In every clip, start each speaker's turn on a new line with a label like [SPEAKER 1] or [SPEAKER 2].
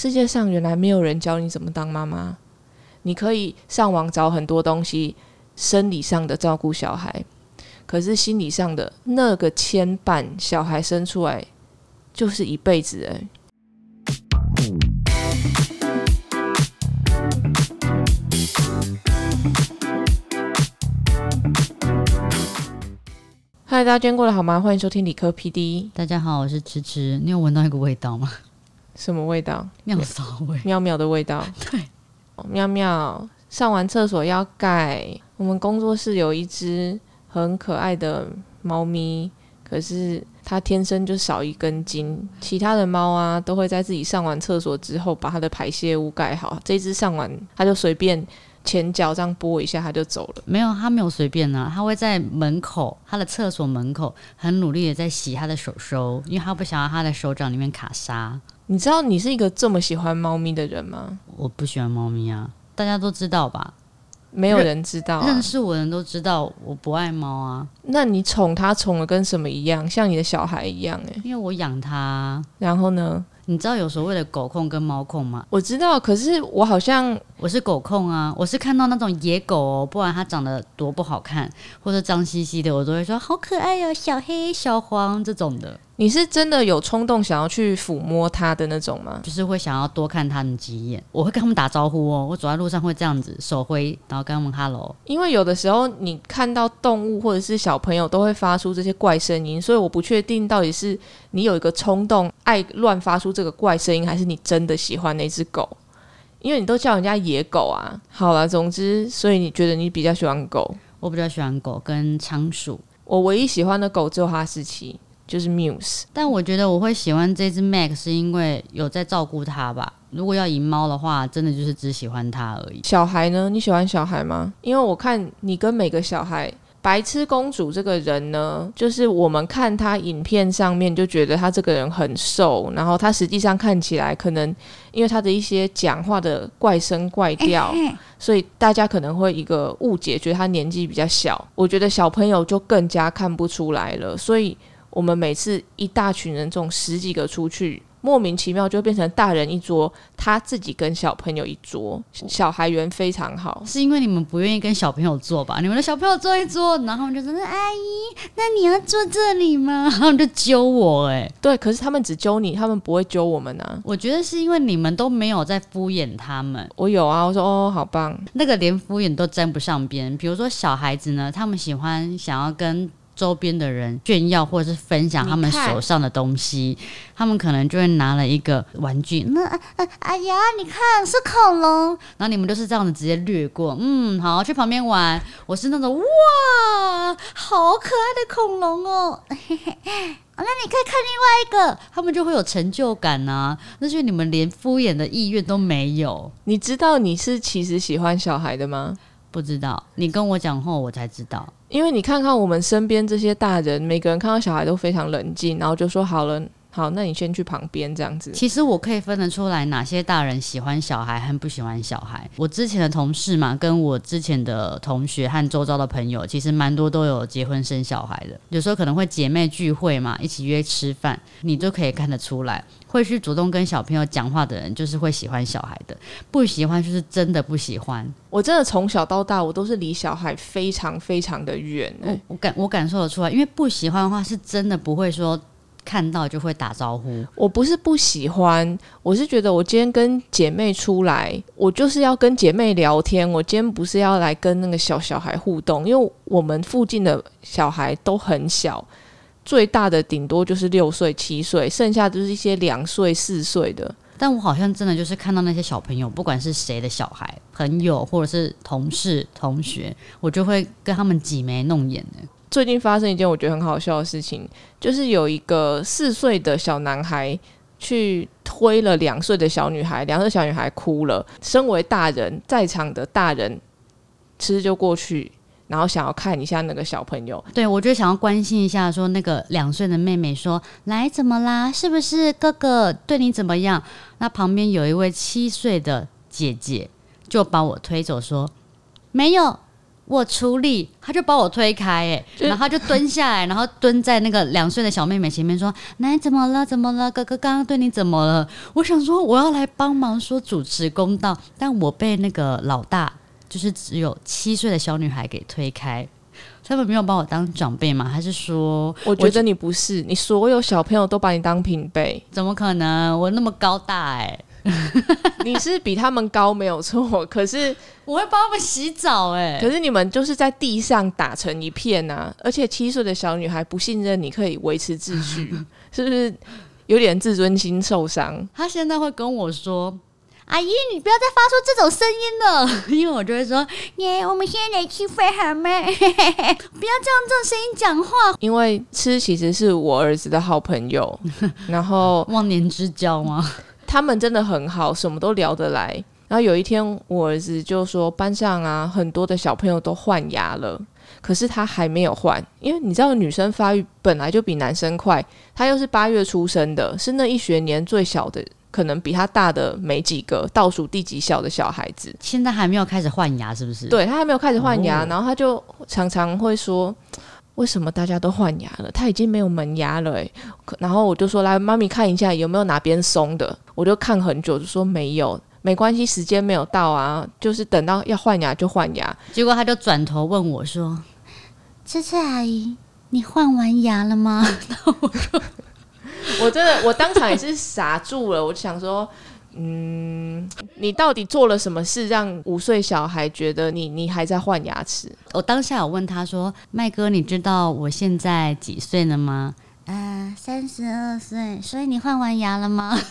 [SPEAKER 1] 世界上原来没有人教你怎么当妈妈。你可以上网找很多东西，生理上的照顾小孩，可是心理上的那个牵绊，小孩生出来就是一辈子哎。嗨，大家今天过得好吗？欢迎收听理科 PD。
[SPEAKER 2] 大家好，我是迟迟。你有闻到一个味道吗？
[SPEAKER 1] 什么味道？
[SPEAKER 2] 尿骚味。
[SPEAKER 1] 喵喵的味道。
[SPEAKER 2] 对，
[SPEAKER 1] 喵喵。上完厕所要盖。我们工作室有一只很可爱的猫咪，可是它天生就少一根筋。其他的猫啊，都会在自己上完厕所之后，把它的排泄物盖好。这只上完，它就随便。前脚这样拨一下，他就走了。
[SPEAKER 2] 没有，他没有随便呢，他会在门口，他的厕所门口，很努力的在洗他的手手，因为他不想要他的手掌里面卡沙。
[SPEAKER 1] 你知道你是一个这么喜欢猫咪的人吗？
[SPEAKER 2] 我不喜欢猫咪啊，大家都知道吧？
[SPEAKER 1] 没有人知道，
[SPEAKER 2] 认识我的人都知道我不爱猫啊。
[SPEAKER 1] 那你宠它宠的跟什么一样？像你的小孩一样哎？
[SPEAKER 2] 因为我养它。
[SPEAKER 1] 然后呢？
[SPEAKER 2] 你知道有所谓的狗控跟猫控吗？
[SPEAKER 1] 我知道，可是我好像
[SPEAKER 2] 我是狗控啊，我是看到那种野狗哦，不管它长得多不好看，或者脏兮兮的，我都会说好可爱哟，小黑、小黄这种的。
[SPEAKER 1] 你是真的有冲动想要去抚摸它的那种吗？
[SPEAKER 2] 就是会想要多看它们几眼，我会跟他们打招呼哦。我走在路上会这样子手挥，然后跟他们 hello。
[SPEAKER 1] 因为有的时候你看到动物或者是小朋友都会发出这些怪声音，所以我不确定到底是你有一个冲动爱乱发出这个怪声音，还是你真的喜欢那只狗。因为你都叫人家野狗啊。好了，总之，所以你觉得你比较喜欢狗？
[SPEAKER 2] 我比较喜欢狗跟仓鼠。
[SPEAKER 1] 我唯一喜欢的狗只有哈士奇。就是 Muse，
[SPEAKER 2] 但我觉得我会喜欢这只 Mac 是因为有在照顾它吧。如果要赢猫的话，真的就是只喜欢它而已。
[SPEAKER 1] 小孩呢？你喜欢小孩吗？因为我看你跟每个小孩，白痴公主这个人呢，就是我们看他影片上面就觉得他这个人很瘦，然后他实际上看起来可能因为他的一些讲话的怪声怪调，所以大家可能会一个误解，觉得他年纪比较小。我觉得小朋友就更加看不出来了，所以。我们每次一大群人，这种十几个出去，莫名其妙就变成大人一桌，他自己跟小朋友一桌，小孩缘非常好。
[SPEAKER 2] 是因为你们不愿意跟小朋友坐吧？你们的小朋友坐一桌，然后就说：“阿姨，那你要坐这里吗？” 然后就揪我，哎，
[SPEAKER 1] 对，可是他们只揪你，他们不会揪我们啊。
[SPEAKER 2] 我觉得是因为你们都没有在敷衍他们。
[SPEAKER 1] 我有啊，我说哦，好棒，
[SPEAKER 2] 那个连敷衍都沾不上边。比如说小孩子呢，他们喜欢想要跟。周边的人炫耀或者是分享他们手上的东西，他们可能就会拿了一个玩具。那哎呀，你看是恐龙，然后你们都是这样子直接略过。嗯，好，去旁边玩。我是那种哇，好可爱的恐龙 哦。那你可以看另外一个，他们就会有成就感呐。那是你们连敷衍的意愿都没有。
[SPEAKER 1] 你知道你是其实喜欢小孩的吗？
[SPEAKER 2] 不知道，你跟我讲后我才知道。
[SPEAKER 1] 因为你看看我们身边这些大人，每个人看到小孩都非常冷静，然后就说好了，好，那你先去旁边这样子。
[SPEAKER 2] 其实我可以分得出来哪些大人喜欢小孩和不喜欢小孩。我之前的同事嘛，跟我之前的同学和周遭的朋友，其实蛮多都有结婚生小孩的。有时候可能会姐妹聚会嘛，一起约吃饭，你都可以看得出来。会去主动跟小朋友讲话的人，就是会喜欢小孩的；不喜欢就是真的不喜欢。
[SPEAKER 1] 我真的从小到大，我都是离小孩非常非常的远。
[SPEAKER 2] 我我感我感受得出来，因为不喜欢的话，是真的不会说看到就会打招呼。
[SPEAKER 1] 我不是不喜欢，我是觉得我今天跟姐妹出来，我就是要跟姐妹聊天。我今天不是要来跟那个小小孩互动，因为我们附近的小孩都很小。最大的顶多就是六岁、七岁，剩下就是一些两岁、四岁的。
[SPEAKER 2] 但我好像真的就是看到那些小朋友，不管是谁的小孩、朋友或者是同事、同学，我就会跟他们挤眉弄眼的。
[SPEAKER 1] 最近发生一件我觉得很好笑的事情，就是有一个四岁的小男孩去推了两岁的小女孩，两岁小女孩哭了。身为大人，在场的大人其实就过去。然后想要看一下那个小朋友，
[SPEAKER 2] 对我就想要关心一下，说那个两岁的妹妹说：“来，怎么啦？是不是哥哥对你怎么样？”那旁边有一位七岁的姐姐就把我推走，说：“没有，我出力，他就把我推开，哎，然后他就蹲下来，然后蹲在那个两岁的小妹妹前面说：“奶怎么了？怎么了？哥哥刚刚对你怎么了？”我想说我要来帮忙说主持公道，但我被那个老大，就是只有七岁的小女孩给推开。他们没有把我当长辈吗？还是说，
[SPEAKER 1] 我觉得你不是，你所有小朋友都把你当平辈？
[SPEAKER 2] 怎么可能？我那么高大哎。
[SPEAKER 1] 你是比他们高没有错，可是
[SPEAKER 2] 我会帮他们洗澡哎。
[SPEAKER 1] 可是你们就是在地上打成一片啊，而且七岁的小女孩不信任你可以维持秩序，是不是有点自尊心受伤？
[SPEAKER 2] 她现在会跟我说：“阿姨，你不要再发出这种声音了。”因为我就会说：“耶，我们现在去飞好吗？不要这样这种声音讲话。”
[SPEAKER 1] 因为吃其实是我儿子的好朋友，然后
[SPEAKER 2] 忘年之交吗？
[SPEAKER 1] 他们真的很好，什么都聊得来。然后有一天，我儿子就说班上啊，很多的小朋友都换牙了，可是他还没有换，因为你知道女生发育本来就比男生快，他又是八月出生的，是那一学年最小的，可能比他大的没几个，倒数第几小的小孩子，
[SPEAKER 2] 现在还没有开始换牙，是不是？
[SPEAKER 1] 对他还没有开始换牙，然后他就常常会说。为什么大家都换牙了？他已经没有门牙了诶。然后我就说：“来，妈咪看一下有没有哪边松的。”我就看很久，就说没有，没关系，时间没有到啊，就是等到要换牙就换牙。
[SPEAKER 2] 结果他就转头问我说：“车车阿姨，你换完牙了吗？”我说：“
[SPEAKER 1] 我真的，我当场也是傻住了。我想说。”嗯，你到底做了什么事让五岁小孩觉得你你还在换牙齿？
[SPEAKER 2] 我当下有问他说：“麦哥，你知道我现在几岁了吗？”呃，三十二岁。所以你换完牙了吗？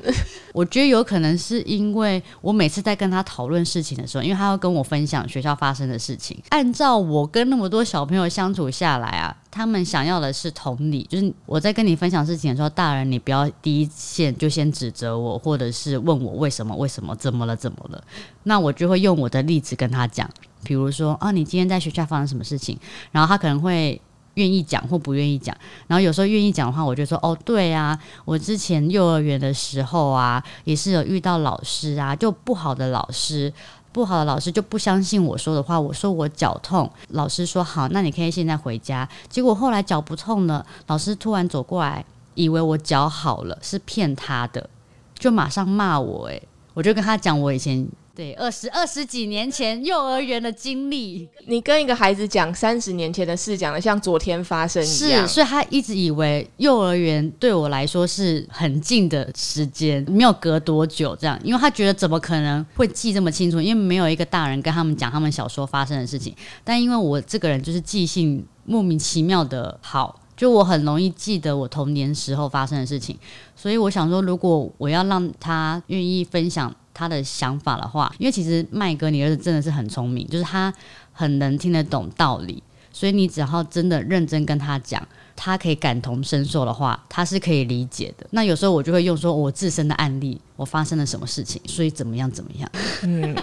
[SPEAKER 2] 我觉得有可能是因为我每次在跟他讨论事情的时候，因为他要跟我分享学校发生的事情。按照我跟那么多小朋友相处下来啊，他们想要的是同理，就是我在跟你分享事情的时候，大人你不要第一线就先指责我，或者是问我为什么为什么怎么了怎么了，那我就会用我的例子跟他讲，比如说啊，你今天在学校发生什么事情，然后他可能会。愿意讲或不愿意讲，然后有时候愿意讲的话，我就说哦，对啊，我之前幼儿园的时候啊，也是有遇到老师啊，就不好的老师，不好的老师就不相信我说的话，我说我脚痛，老师说好，那你可以现在回家，结果后来脚不痛了，老师突然走过来，以为我脚好了，是骗他的，就马上骂我，诶，我就跟他讲我以前。对，二十二十几年前幼儿园的经历，
[SPEAKER 1] 你跟一个孩子讲三十年前的事，讲的像昨天发生一
[SPEAKER 2] 样，是，所以他一直以为幼儿园对我来说是很近的时间，没有隔多久这样，因为他觉得怎么可能会记这么清楚，因为没有一个大人跟他们讲他们小时候发生的事情，但因为我这个人就是记性莫名其妙的好，就我很容易记得我童年时候发生的事情，所以我想说，如果我要让他愿意分享。他的想法的话，因为其实麦哥，你儿子真的是很聪明，就是他很能听得懂道理，所以你只要真的认真跟他讲，他可以感同身受的话，他是可以理解的。那有时候我就会用说我自身的案例，我发生了什么事情，所以怎么样怎么样。
[SPEAKER 1] 嗯，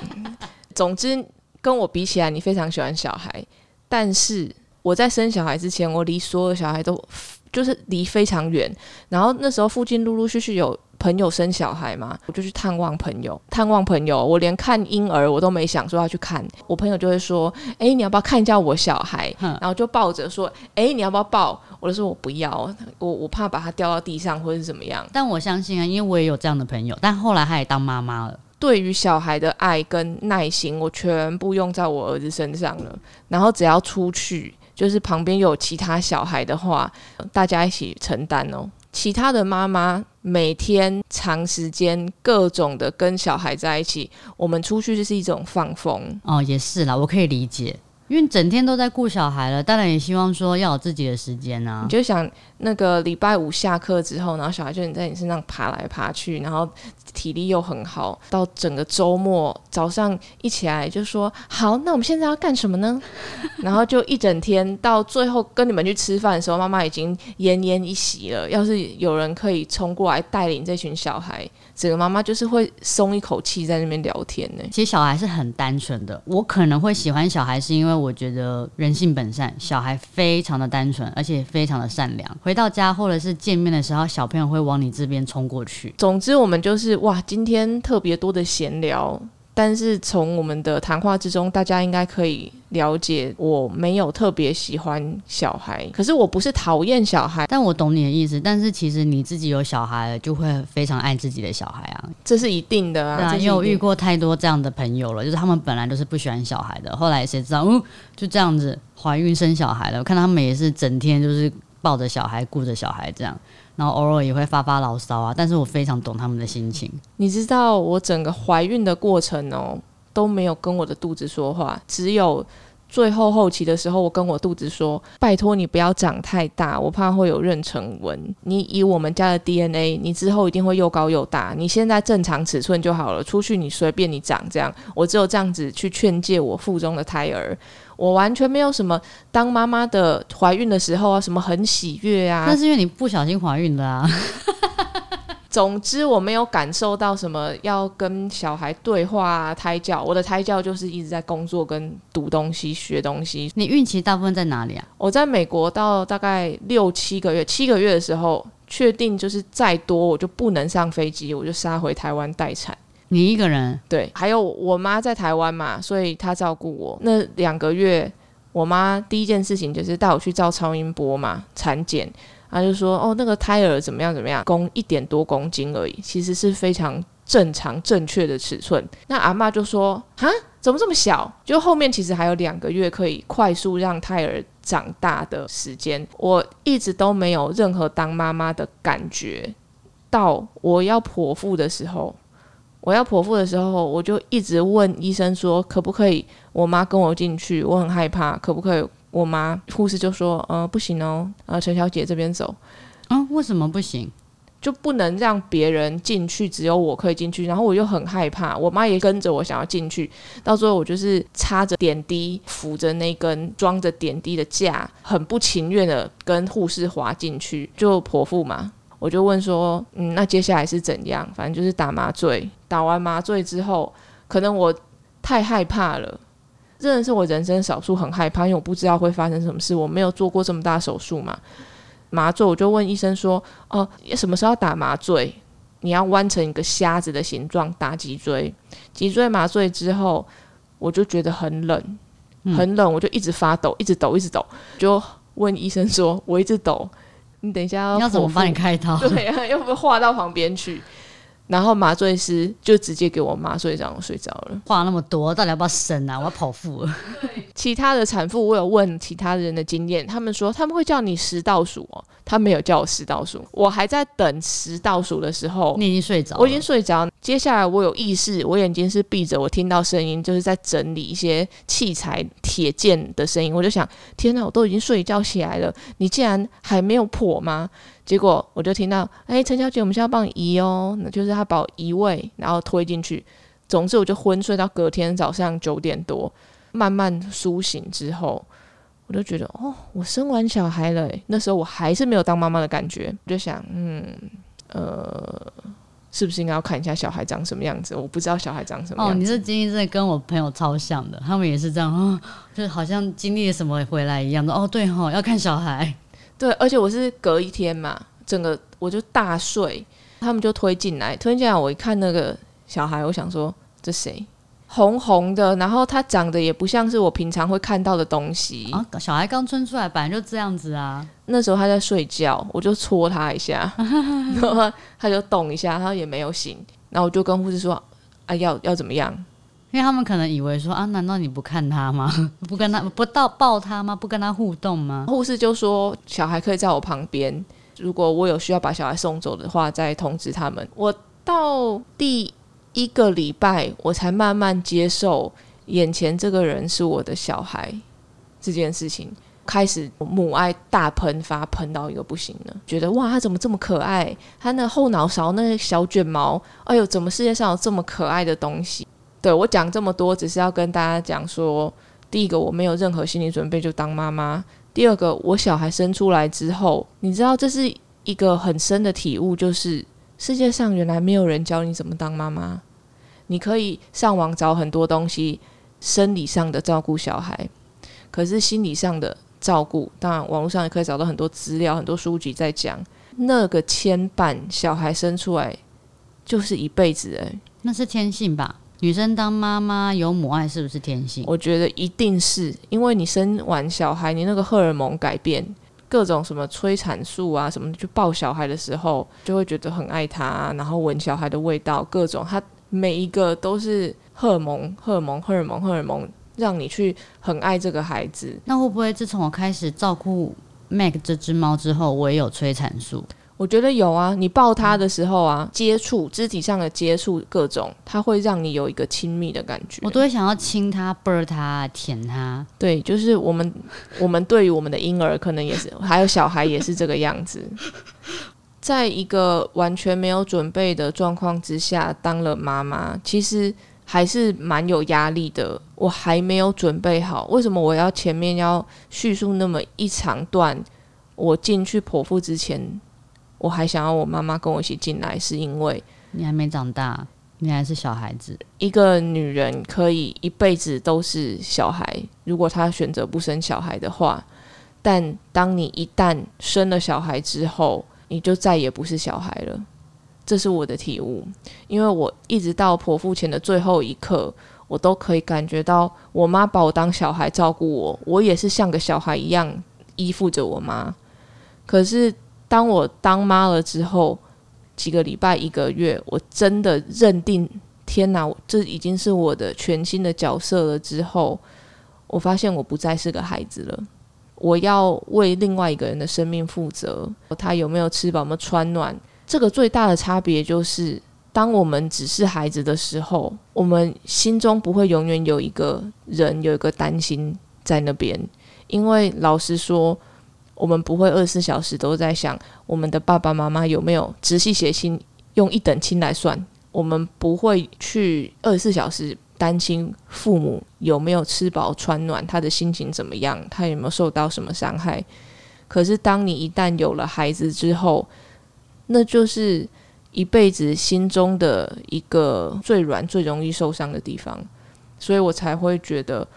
[SPEAKER 1] 总之跟我比起来，你非常喜欢小孩，但是我在生小孩之前，我离所有小孩都就是离非常远。然后那时候附近陆陆续续有。朋友生小孩嘛，我就去探望朋友。探望朋友，我连看婴儿我都没想说要去看。我朋友就会说：“哎，你要不要看一下我小孩？”然后就抱着说：“哎，你要不要抱？”我就说：“我不要，我我怕把它掉到地上或者是怎么样。”
[SPEAKER 2] 但我相信啊，因为我也有这样的朋友。但后来他也当妈妈了。
[SPEAKER 1] 对于小孩的爱跟耐心，我全部用在我儿子身上了。然后只要出去，就是旁边有其他小孩的话，大家一起承担哦。其他的妈妈每天长时间各种的跟小孩在一起，我们出去就是一种放风
[SPEAKER 2] 哦，也是啦，我可以理解，因为整天都在顾小孩了，当然也希望说要有自己的时间啊。
[SPEAKER 1] 你就想那个礼拜五下课之后，然后小孩就在你身上爬来爬去，然后。体力又很好，到整个周末早上一起来就说好，那我们现在要干什么呢？然后就一整天，到最后跟你们去吃饭的时候，妈妈已经奄奄一息了。要是有人可以冲过来带领这群小孩，整个妈妈就是会松一口气在那边聊天呢。
[SPEAKER 2] 其实小孩是很单纯的，我可能会喜欢小孩，是因为我觉得人性本善，小孩非常的单纯，而且非常的善良。回到家或者是见面的时候，小朋友会往你这边冲过去。
[SPEAKER 1] 总之，我们就是。哇，今天特别多的闲聊，但是从我们的谈话之中，大家应该可以了解，我没有特别喜欢小孩，可是我不是讨厌小孩，
[SPEAKER 2] 但我懂你的意思。但是其实你自己有小孩了，就会非常爱自己的小孩啊，
[SPEAKER 1] 这是一定的啊。
[SPEAKER 2] 因为我遇过太多这样的朋友了，就是他们本来都是不喜欢小孩的，后来谁知道，嗯，就这样子怀孕生小孩了。我看他们也是整天就是抱着小孩，顾着小孩这样。然后偶尔也会发发牢骚啊，但是我非常懂他们的心情。
[SPEAKER 1] 你知道我整个怀孕的过程哦，都没有跟我的肚子说话，只有最后后期的时候，我跟我肚子说：“拜托你不要长太大，我怕会有妊娠纹。你以我们家的 DNA，你之后一定会又高又大。你现在正常尺寸就好了，出去你随便你长这样。我只有这样子去劝诫我腹中的胎儿。”我完全没有什么当妈妈的怀孕的时候啊，什么很喜悦啊。
[SPEAKER 2] 那是因为你不小心怀孕的啊。
[SPEAKER 1] 总之，我没有感受到什么要跟小孩对话啊、胎教。我的胎教就是一直在工作、跟读东西、学东西。
[SPEAKER 2] 你孕期大部分在哪里啊？
[SPEAKER 1] 我在美国到大概六七个月，七个月的时候，确定就是再多我就不能上飞机，我就杀回台湾待产。
[SPEAKER 2] 你一个人
[SPEAKER 1] 对，还有我妈在台湾嘛，所以她照顾我那两个月。我妈第一件事情就是带我去照超音波嘛，产检，他就说哦，那个胎儿怎么样怎么样，公一点多公斤而已，其实是非常正常正确的尺寸。那阿妈就说啊，怎么这么小？就后面其实还有两个月可以快速让胎儿长大的时间。我一直都没有任何当妈妈的感觉，到我要剖腹的时候。我要剖腹的时候，我就一直问医生说，可不可以我妈跟我进去？我很害怕，可不可以我妈？护士就说，呃，不行哦，呃，陈小姐这边走。
[SPEAKER 2] 啊，为什么不行？
[SPEAKER 1] 就不能让别人进去，只有我可以进去。然后我又很害怕，我妈也跟着我想要进去。到最后我就是插着点滴，扶着那根装着点滴的架，很不情愿的跟护士滑进去，就剖腹嘛。我就问说，嗯，那接下来是怎样？反正就是打麻醉，打完麻醉之后，可能我太害怕了，真的是我人生少数很害怕，因为我不知道会发生什么事，我没有做过这么大手术嘛。麻醉，我就问医生说，哦，什么时候打麻醉？你要弯成一个瞎子的形状打脊椎，脊椎麻醉之后，我就觉得很冷，很冷，我就一直发抖，一直抖，一直抖，就问医生说，我一直抖。你等一下
[SPEAKER 2] 要怎么帮你开刀？
[SPEAKER 1] 对啊，要不画到旁边去？然后麻醉师就直接给我麻醉，让我睡着了。
[SPEAKER 2] 话那么多，到底要不要生啊？我要剖腹了。
[SPEAKER 1] 其他的产妇，我有问其他人的经验，他们说他们会叫你十倒数哦，他没有叫我十倒数。我还在等十倒数的时候，
[SPEAKER 2] 你已经睡着，
[SPEAKER 1] 我已经睡着。接下来我有意识，我眼睛是闭着，我听到声音，就是在整理一些器材、铁件的声音。我就想，天哪，我都已经睡觉起来了，你竟然还没有破吗？结果我就听到，哎，陈小姐，我们现在帮你移哦，那就是他把我移位，然后推进去。总之，我就昏睡到隔天早上九点多，慢慢苏醒之后，我就觉得，哦，我生完小孩了。那时候我还是没有当妈妈的感觉，我就想，嗯，呃，是不是应该要看一下小孩长什么样子？我不知道小孩长什么样子。哦，
[SPEAKER 2] 你这经历真的跟我朋友超像的，他们也是这样，哦，就好像经历了什么回来一样的。哦，对哈，要看小孩。
[SPEAKER 1] 对，而且我是隔一天嘛，整个我就大睡，他们就推进来，推进来我一看那个小孩，我想说这谁？红红的，然后他长得也不像是我平常会看到的东西。
[SPEAKER 2] 啊，小孩刚生出来本来就这样子啊。
[SPEAKER 1] 那时候他在睡觉，我就戳他一下，然后他就动一下，他也没有醒，然后我就跟护士说啊，要要怎么样？
[SPEAKER 2] 因为他们可能以为说啊，难道你不看他吗？不跟他不到抱他吗？不跟他互动吗？
[SPEAKER 1] 护士就说小孩可以在我旁边，如果我有需要把小孩送走的话，再通知他们。我到第一个礼拜，我才慢慢接受眼前这个人是我的小孩这件事情，开始母爱大喷发，喷到一个不行了。觉得哇，他怎么这么可爱？他那后脑勺那小卷毛，哎呦，怎么世界上有这么可爱的东西？对我讲这么多，只是要跟大家讲说：第一个，我没有任何心理准备就当妈妈；第二个，我小孩生出来之后，你知道这是一个很深的体悟，就是世界上原来没有人教你怎么当妈妈。你可以上网找很多东西，生理上的照顾小孩，可是心理上的照顾，当然网络上也可以找到很多资料、很多书籍在讲那个牵绊。小孩生出来就是一辈子，诶，
[SPEAKER 2] 那是天性吧？女生当妈妈有母爱是不是天性？
[SPEAKER 1] 我觉得一定是因为你生完小孩，你那个荷尔蒙改变，各种什么催产素啊什么，去抱小孩的时候就会觉得很爱他，然后闻小孩的味道，各种他每一个都是荷尔蒙、荷尔蒙、荷尔蒙、荷尔蒙，让你去很爱这个孩子。
[SPEAKER 2] 那会不会自从我开始照顾 Mac 这只猫之后，我也有催产素？
[SPEAKER 1] 我觉得有啊，你抱他的时候啊，接触肢体上的接触，各种，它会让你有一个亲密的感觉。
[SPEAKER 2] 我都会想要亲他、啵他、舔他。
[SPEAKER 1] 对，就是我们，我们对于我们的婴儿，可能也是，还有小孩也是这个样子。在一个完全没有准备的状况之下，当了妈妈，其实还是蛮有压力的。我还没有准备好，为什么我要前面要叙述那么一长段？我进去剖腹之前。我还想要我妈妈跟我一起进来，是因为
[SPEAKER 2] 你还没长大，你还是小孩子。
[SPEAKER 1] 一个女人可以一辈子都是小孩，如果她选择不生小孩的话，但当你一旦生了小孩之后，你就再也不是小孩了。这是我的体悟，因为我一直到剖腹前的最后一刻，我都可以感觉到我妈把我当小孩照顾我，我也是像个小孩一样依附着我妈。可是。当我当妈了之后，几个礼拜、一个月，我真的认定，天哪，这已经是我的全新的角色了。之后，我发现我不再是个孩子了，我要为另外一个人的生命负责。他有没有吃饱、有没有穿暖？这个最大的差别就是，当我们只是孩子的时候，我们心中不会永远有一个人有一个担心在那边，因为老实说。我们不会二十四小时都在想我们的爸爸妈妈有没有直系血亲，用一等亲来算。我们不会去二十四小时担心父母有没有吃饱穿暖，他的心情怎么样，他有没有受到什么伤害。可是当你一旦有了孩子之后，那就是一辈子心中的一个最软、最容易受伤的地方。所以我才会觉得，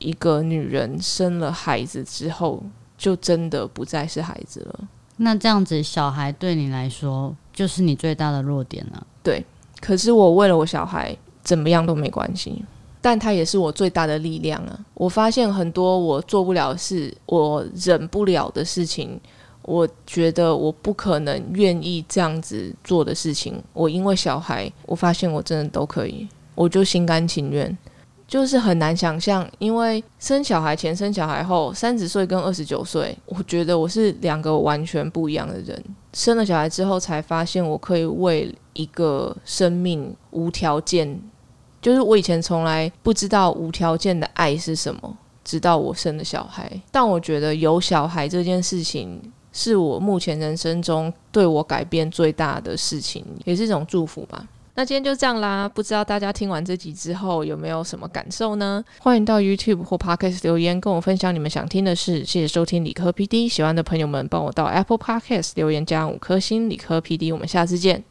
[SPEAKER 1] 一个女人生了孩子之后。就真的不再是孩子了。
[SPEAKER 2] 那这样子，小孩对你来说就是你最大的弱点了。
[SPEAKER 1] 对，可是我为了我小孩怎么样都没关系，但他也是我最大的力量啊！我发现很多我做不了事，我忍不了的事情，我觉得我不可能愿意这样子做的事情，我因为小孩，我发现我真的都可以，我就心甘情愿。就是很难想象，因为生小孩前、生小孩后，三十岁跟二十九岁，我觉得我是两个完全不一样的人。生了小孩之后，才发现我可以为一个生命无条件，就是我以前从来不知道无条件的爱是什么，直到我生了小孩。但我觉得有小孩这件事情，是我目前人生中对我改变最大的事情，也是一种祝福吧。那今天就这样啦，不知道大家听完这集之后有没有什么感受呢？欢迎到 YouTube 或 Podcast 留言跟我分享你们想听的事。谢谢收听理科 PD，喜欢的朋友们帮我到 Apple Podcast 留言加五颗星。理科 PD，我们下次见。